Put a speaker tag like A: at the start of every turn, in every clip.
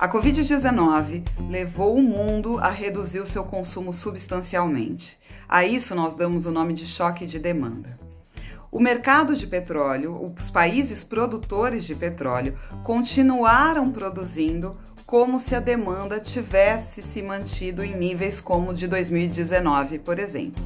A: A Covid-19 levou o mundo a reduzir o seu consumo substancialmente. A isso nós damos o nome de choque de demanda. O mercado de petróleo, os países produtores de petróleo, continuaram produzindo como se a demanda tivesse se mantido em níveis como de 2019, por exemplo.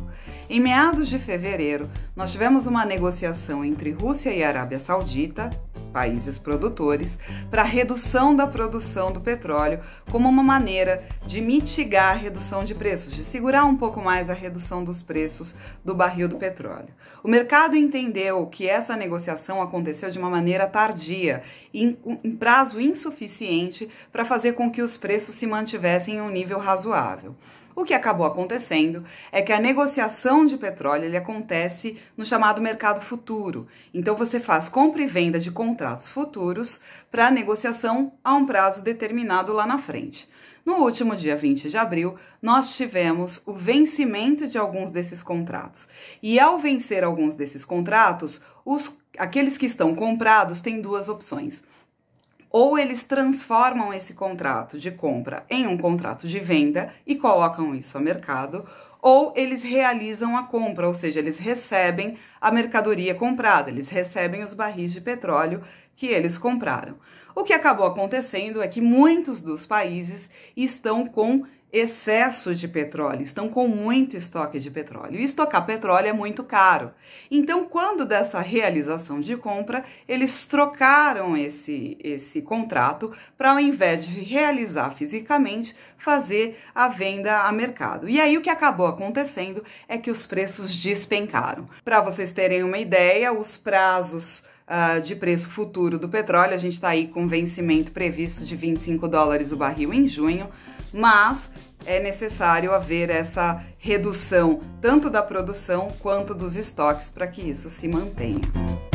A: Em meados de fevereiro, nós tivemos uma negociação entre Rússia e Arábia Saudita países produtores para a redução da produção do petróleo como uma maneira de mitigar a redução de preços, de segurar um pouco mais a redução dos preços do barril do petróleo. O mercado entendeu que essa negociação aconteceu de uma maneira tardia, em, em prazo insuficiente para fazer com que os preços se mantivessem em um nível razoável. O que acabou acontecendo é que a negociação de petróleo ele acontece no chamado mercado futuro. Então você faz compra e venda de contratos futuros para negociação a um prazo determinado lá na frente. No último dia 20 de abril, nós tivemos o vencimento de alguns desses contratos. E ao vencer alguns desses contratos, os, aqueles que estão comprados têm duas opções ou eles transformam esse contrato de compra em um contrato de venda e colocam isso a mercado, ou eles realizam a compra, ou seja, eles recebem a mercadoria comprada, eles recebem os barris de petróleo que eles compraram. O que acabou acontecendo é que muitos dos países estão com excesso de petróleo, estão com muito estoque de petróleo. E estocar petróleo é muito caro. Então, quando dessa realização de compra, eles trocaram esse, esse contrato para, ao invés de realizar fisicamente, fazer a venda a mercado. E aí o que acabou acontecendo é que os preços despencaram. Para vocês terem uma ideia, os prazos Uh, de preço futuro do petróleo. A gente está aí com vencimento previsto de 25 dólares o barril em junho, mas é necessário haver essa redução tanto da produção quanto dos estoques para que isso se mantenha.